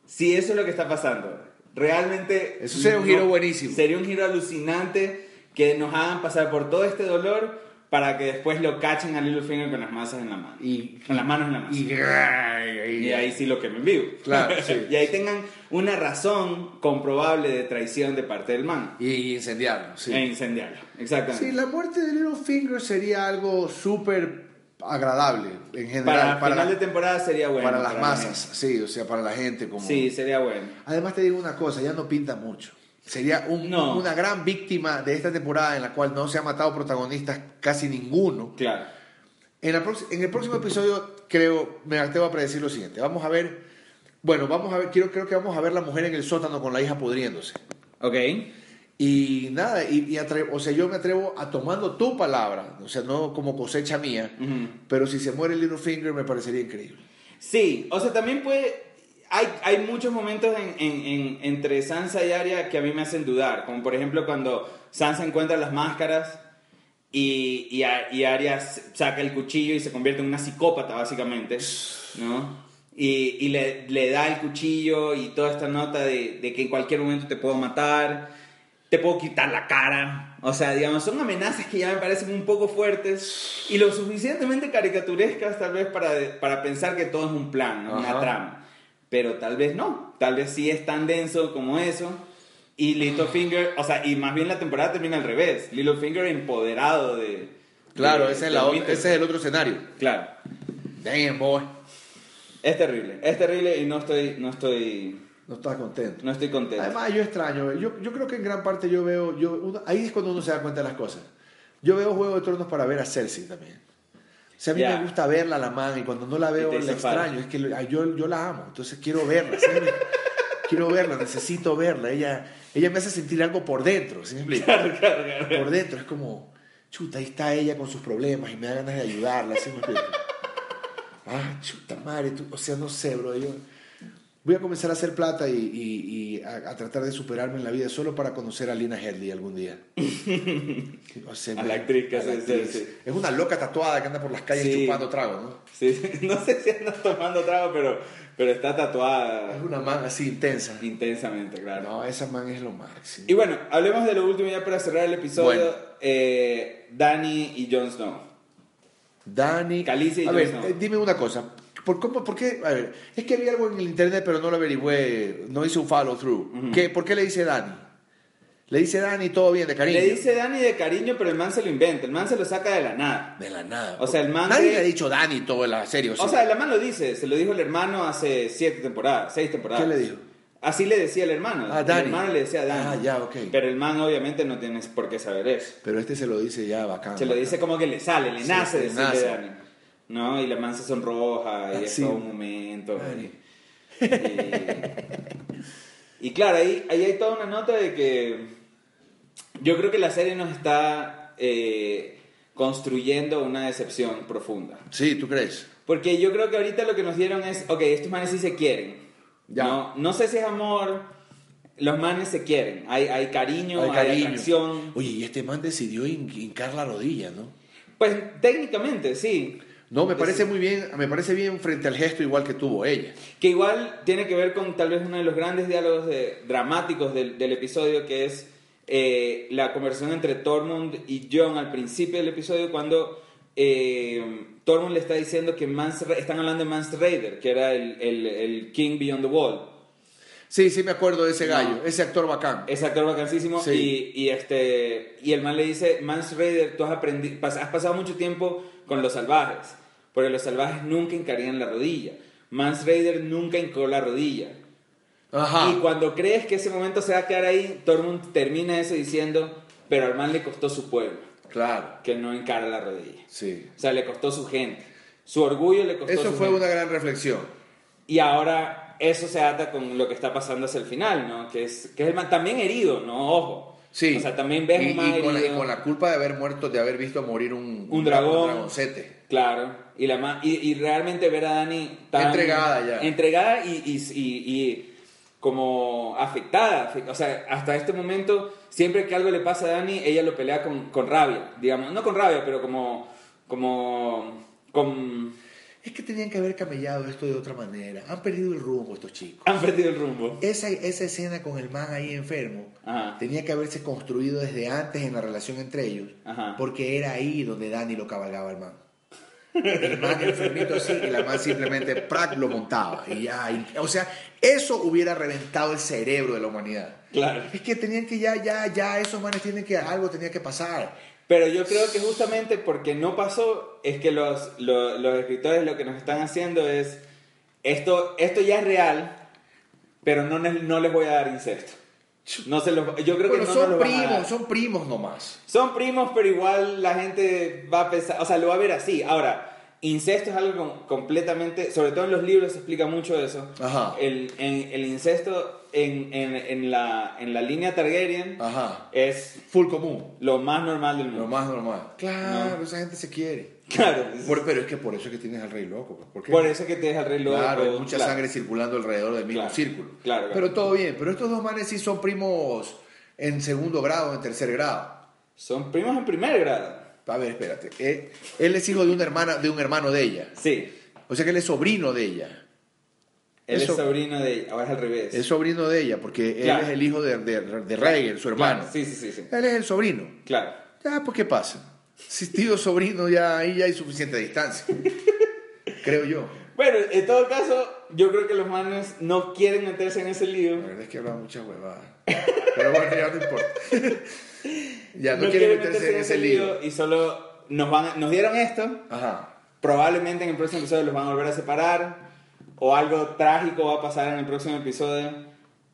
Si eso es lo que está pasando, realmente... Eso sería un giro buenísimo. Sería un giro alucinante que nos hagan pasar por todo este dolor para que después lo cachen a Littlefinger con las masas en la mano. Y, Con las manos en la masa. y, Y ahí sí lo quemen vivo. Claro, sí. y ahí tengan una razón comprobable de traición de parte del man. y incendiarlo. Sí. E incendiarlo. Exactamente. Sí, la muerte de Littlefinger sería algo súper agradable en general. para, para, final la- de temporada sería bueno. para las la masas, sí, o sea, para la gente. Como... Sí, sería bueno. Además te digo una cosa, ya no pinta mucho. Sería un- No. una gran víctima de esta temporada en la cual no se ha matado protagonistas casi ninguno. Claro. En, la prox- en el próximo episodio creo, me atrevo a predecir lo siguiente. Vamos a ver, bueno, vamos a ver, quiero, creo que vamos a ver la mujer en el sótano con la hija pudriéndose. Ok. Y nada, y, o sea, yo me atrevo a tomando tu palabra, o sea, no como cosecha mía, pero si se muere Littlefinger me parecería increíble. Sí, o sea, también puede. Hay, hay muchos momentos en, en- en- entre Sansa y Arya que a mí me hacen dudar, como por ejemplo cuando Sansa encuentra las máscaras y, y, y Arya saca el cuchillo y se convierte en una psicópata básicamente, ¿no? Y, y le, le da el cuchillo y toda esta nota de, de que en cualquier momento te puedo matar, te puedo quitar la cara. O sea, digamos, son amenazas que ya me parecen un poco fuertes y lo suficientemente caricaturescas tal vez para, para pensar que todo es un plan, ¿no? una trama. Pero tal vez no, tal vez sí es tan denso como eso. Y Littlefinger, o sea, y más bien la temporada termina al revés. Littlefinger empoderado de... Claro, de- ese, es de la o- Winterfell. ese es el otro escenario. Claro. Damn, boy. Es terrible, es terrible y no estoy, no estoy, No estás contento. no estoy contento. Además, yo extraño, yo, yo creo que en gran parte yo veo, yo, uno- ahí es cuando uno se da cuenta de las cosas. Yo veo Juego de Tronos para ver a Cersei también. O sea, a mí me gusta verla a la man y cuando no la veo la extraño. Es que yo, yo la amo, entonces quiero verla. ¿sí? quiero verla, necesito verla. Ella, ella me hace sentir algo por dentro, ¿sí me explico? Claro, claro, claro. Por dentro es como, chuta, ahí está ella con sus problemas y me da ganas de ayudarla, ¿sí me explico? Ah, chuta madre, tú- o sea, no sé, bro. Yo voy a comenzar a hacer plata y, y- y a, a tratar de superarme en la vida solo para conocer a Lina Headley algún día. O sea, A la actriz que hace. Cersei. Es una loca tatuada que anda por las calles Sí. chupando trago, ¿no? Sí, sí, no sé si andas tomando trago, pero, pero está tatuada Es una man así intensa. intensamente, claro. No, esa man es lo máximo. Y bueno, hablemos de lo último ya para cerrar el episodio. Bueno. Eh, Dani y Jon Snow. Dani. Calice y a Jon ver, Snow. eh, dime una cosa. ¿Por, cómo, ¿Por qué? A ver, es que había algo en el internet, pero no lo averigüé, no hice un follow through. ¿Qué, ¿Por qué le dice Dani? Le dice Dani todo bien, de cariño. Le dice Dani de cariño, pero el man se lo inventa. El man se lo saca de la nada. De la nada. O sea, el man Nadie le ha dicho Dani todo en la serie. O sea, el man lo dice. Se lo dijo el hermano hace siete temporadas, seis temporadas. ¿Qué le dijo? Así le decía el hermano. Ah, Dani. El hermano le decía a Dani. Ah, ya, ok. Pero el man obviamente no tienes por qué saber eso. Pero este se lo dice ya bacán. Se lo bacán. dice como que le sale, le Sí, nace le decirle nace. Dani. ¿No? Y la man se sonroja y Ah, es sí. todo un momento. Y, y claro, ahí, ahí hay toda una nota de que yo creo que la serie nos está eh, construyendo una decepción profunda. Sí, ¿tú crees? Porque yo creo que ahorita lo que nos dieron es, ok, estos manes sí se quieren. Ya. No, no sé si es amor, los manes se quieren. Hay, hay cariño, hay, cariño. atracción. Oye, y este man decidió hin- hincar la rodilla, ¿no? Pues técnicamente sí. No, me parece muy bien, me parece bien frente al gesto igual que tuvo ella. Que igual tiene que ver con tal vez uno de los grandes diálogos de- dramáticos del, del episodio, que es eh, la conversación entre Tormund y Jon al principio del episodio, cuando eh, Tormund le está diciendo que Ra- están hablando de Mance Raider, que era el, el- el King Beyond the Wall. Sí, sí me acuerdo de ese gallo, No. ese actor bacán. Ese actor vacancísimo. Sí. Y, y, este, y el man le dice, Mance Raider, tú has, aprendi- pas- has pasado mucho tiempo con los salvajes, porque los salvajes nunca hincarían la rodilla. Mance Raider nunca hincó la rodilla. Ajá. Y cuando crees que ese momento se va a quedar ahí, Tormund termina eso diciendo, pero al man le costó su pueblo, Claro, que no encara la rodilla. sí. O sea, le costó su gente. Su orgullo le costó Eso su fue gente. una gran reflexión. Y ahora eso se ata con lo que está pasando hacia el final, ¿no? Que es, que es el man también herido, ¿no? Ojo. Sí. O sea, también ves y, un y con la, y con la culpa de haber muerto, de haber visto morir un, Un dragón. dragoncete. Claro. Y, la y, y realmente ver a Dani tan... Entregada ya. Entregada y, y, y- y como afectada. Afe- O sea, hasta este momento, siempre que algo le pasa a Dani, ella lo pelea con, con rabia, digamos. No con rabia, pero como... como con... Es que tenían que haber camellado esto de otra manera. Han perdido el rumbo estos chicos. Han perdido el rumbo. Esa, esa escena con el man ahí enfermo Ajá. tenía que haberse construido desde antes en la relación entre ellos, Ajá. porque era ahí donde Dani lo cabalgaba el man. El man enfermito así y la man simplemente ¡prac! lo montaba. Y ya, y- o sea, eso hubiera reventado el cerebro de la humanidad. Claro. Es que tenían que ya, ya, ya, esos manes tienen que, algo tenía que pasar. Pero yo creo que justamente porque no pasó, es que los, lo- los, escritores lo que nos están haciendo es, esto, esto ya es real, pero no, les- no les voy a dar incesto. No se los, yo creo que no nos son lo van a dar. primos, son primos nomás. Son primos, pero igual la gente va a pensar, o sea, lo va a ver así. Ahora, incesto es algo com- completamente, sobre todo en los libros se explica mucho eso. Ajá. El, en- el incesto en, en, en la, en la línea Targaryen Ajá. es Full común. lo más normal del mundo. Lo más normal. Claro, No. esa gente se quiere. Claro. Por- pero es que por eso es que tienes al rey loco. pues, ¿por qué? Por eso que te deja el rey loco. Claro, hay mucha claro. sangre circulando alrededor del mismo Claro, círculo. claro, claro. Pero todo bien. Pero estos dos manes sí son primos en segundo grado, en tercer grado. Son primos en primer grado. A ver, espérate. Eh, él es hijo de una hermana, de un hermano de ella. Sí. O sea que él es sobrino de ella. Él es sobrino de... Ahora es al revés. Es sobrino de ella, porque Claro. él es el hijo de, de, de Reagan, su hermano. Claro, Sí, sí, sí, sí. Él es el sobrino. Claro. Ya, pues, ¿qué pasa? Si tío sobrino, ya ahí ya hay suficiente distancia. Creo yo. Bueno, en todo caso, yo creo que los manes no quieren meterse en ese lío. La verdad es que habla mucha huevada. Pero bueno, ya no importa. ya, no, no quiere meterse en ese lío. y solo nos, van, nos dieron esto. Ajá. Probablemente en el próximo episodio los van a volver a separar. O algo trágico va a pasar en el próximo episodio.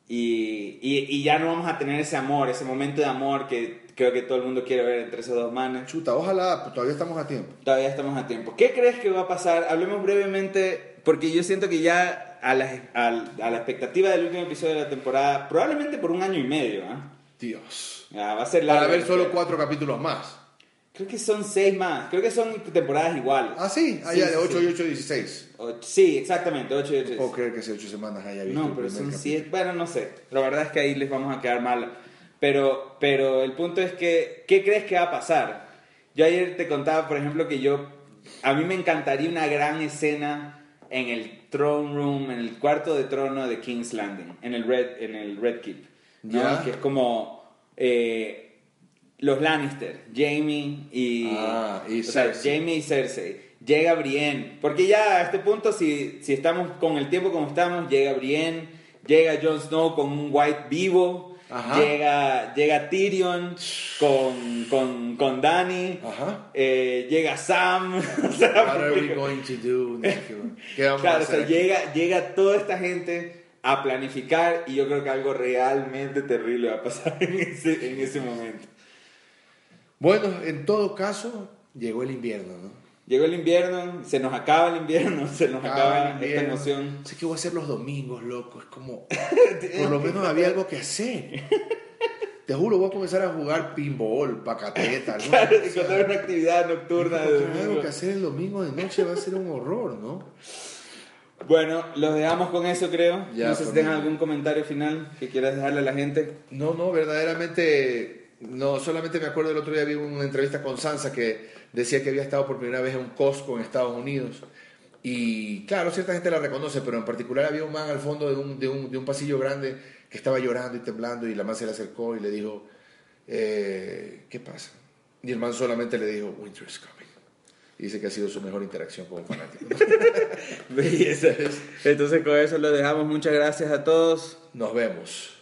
Y, y, y ya no vamos a tener ese amor, ese momento de amor que creo que todo el mundo quiere ver entre esos dos manes. Chuta, ojalá, pues todavía estamos a tiempo. Todavía estamos a tiempo. ¿Qué crees que va a pasar? Hablemos brevemente, porque yo siento que ya a la, a- a la expectativa del último episodio de la temporada, probablemente por un año y medio, ¿ah? Dios. Ya, va a ser Para largo. ver solo cuatro capítulos más. Creo que son seis más. Creo que son temporadas iguales. Ah, sí, allá Sí, de 8 sí. y 8, 16. Ocho- sí, exactamente, 8 y 8. Puedo creer que hace 8 semanas haya visto No, el pero primer son capítulo. 7. Bueno, no sé. La verdad es que ahí les vamos a quedar mal. Pero, pero el punto es que, ¿qué crees que va a pasar? Yo ayer te contaba, por ejemplo, que yo, a mí me encantaría una gran escena en el throne room, en el cuarto de trono de King's Landing, en el Red, en el Red Keep. ¿no? Ya. Que es como eh, los Lannister, Jamie y, Ah, y o sea, Cersei. Jamie y Cersei. Llega Brienne, porque ya a este punto, si, si estamos con el tiempo como estamos, llega Brienne, llega Jon Snow con un White vivo, Ajá. llega, llega Tyrion con, con, con Ajá. eh, llega Sam, What are we going llega, llega toda esta gente a planificar y yo creo que algo realmente terrible va a pasar en ese, en ese momento. Bueno, en todo caso, llegó el invierno, ¿no? Llegó el invierno, se nos acaba el invierno, se nos acaba, el esta emoción. Sé que voy a hacer los domingos, loco. Es como. Por lo menos había algo que hacer. Te juro, voy a comenzar a jugar pinball, pacateta, ¿no? Claro, encontrar una actividad nocturna de encontrar algo domingo. que hacer el domingo de noche va a ser un horror, ¿no? Bueno, los dejamos con eso, creo. Ya, no sé si tengan algún comentario final que quieras dejarle a la gente. No, no, verdaderamente. No, solamente me acuerdo el otro día vi una entrevista con Sansa que decía que había estado por primera vez en un Costco en Estados Unidos. Y claro, cierta gente la reconoce, pero en particular había un man al fondo de un, de un, de un pasillo grande que estaba llorando y temblando y la man se le acercó y le dijo, eh, ¿qué pasa? Y el man solamente le dijo, Winter is coming. Y dice que ha sido su mejor interacción como fanático. Belleza. Entonces con eso lo dejamos. Muchas gracias a todos. Nos vemos.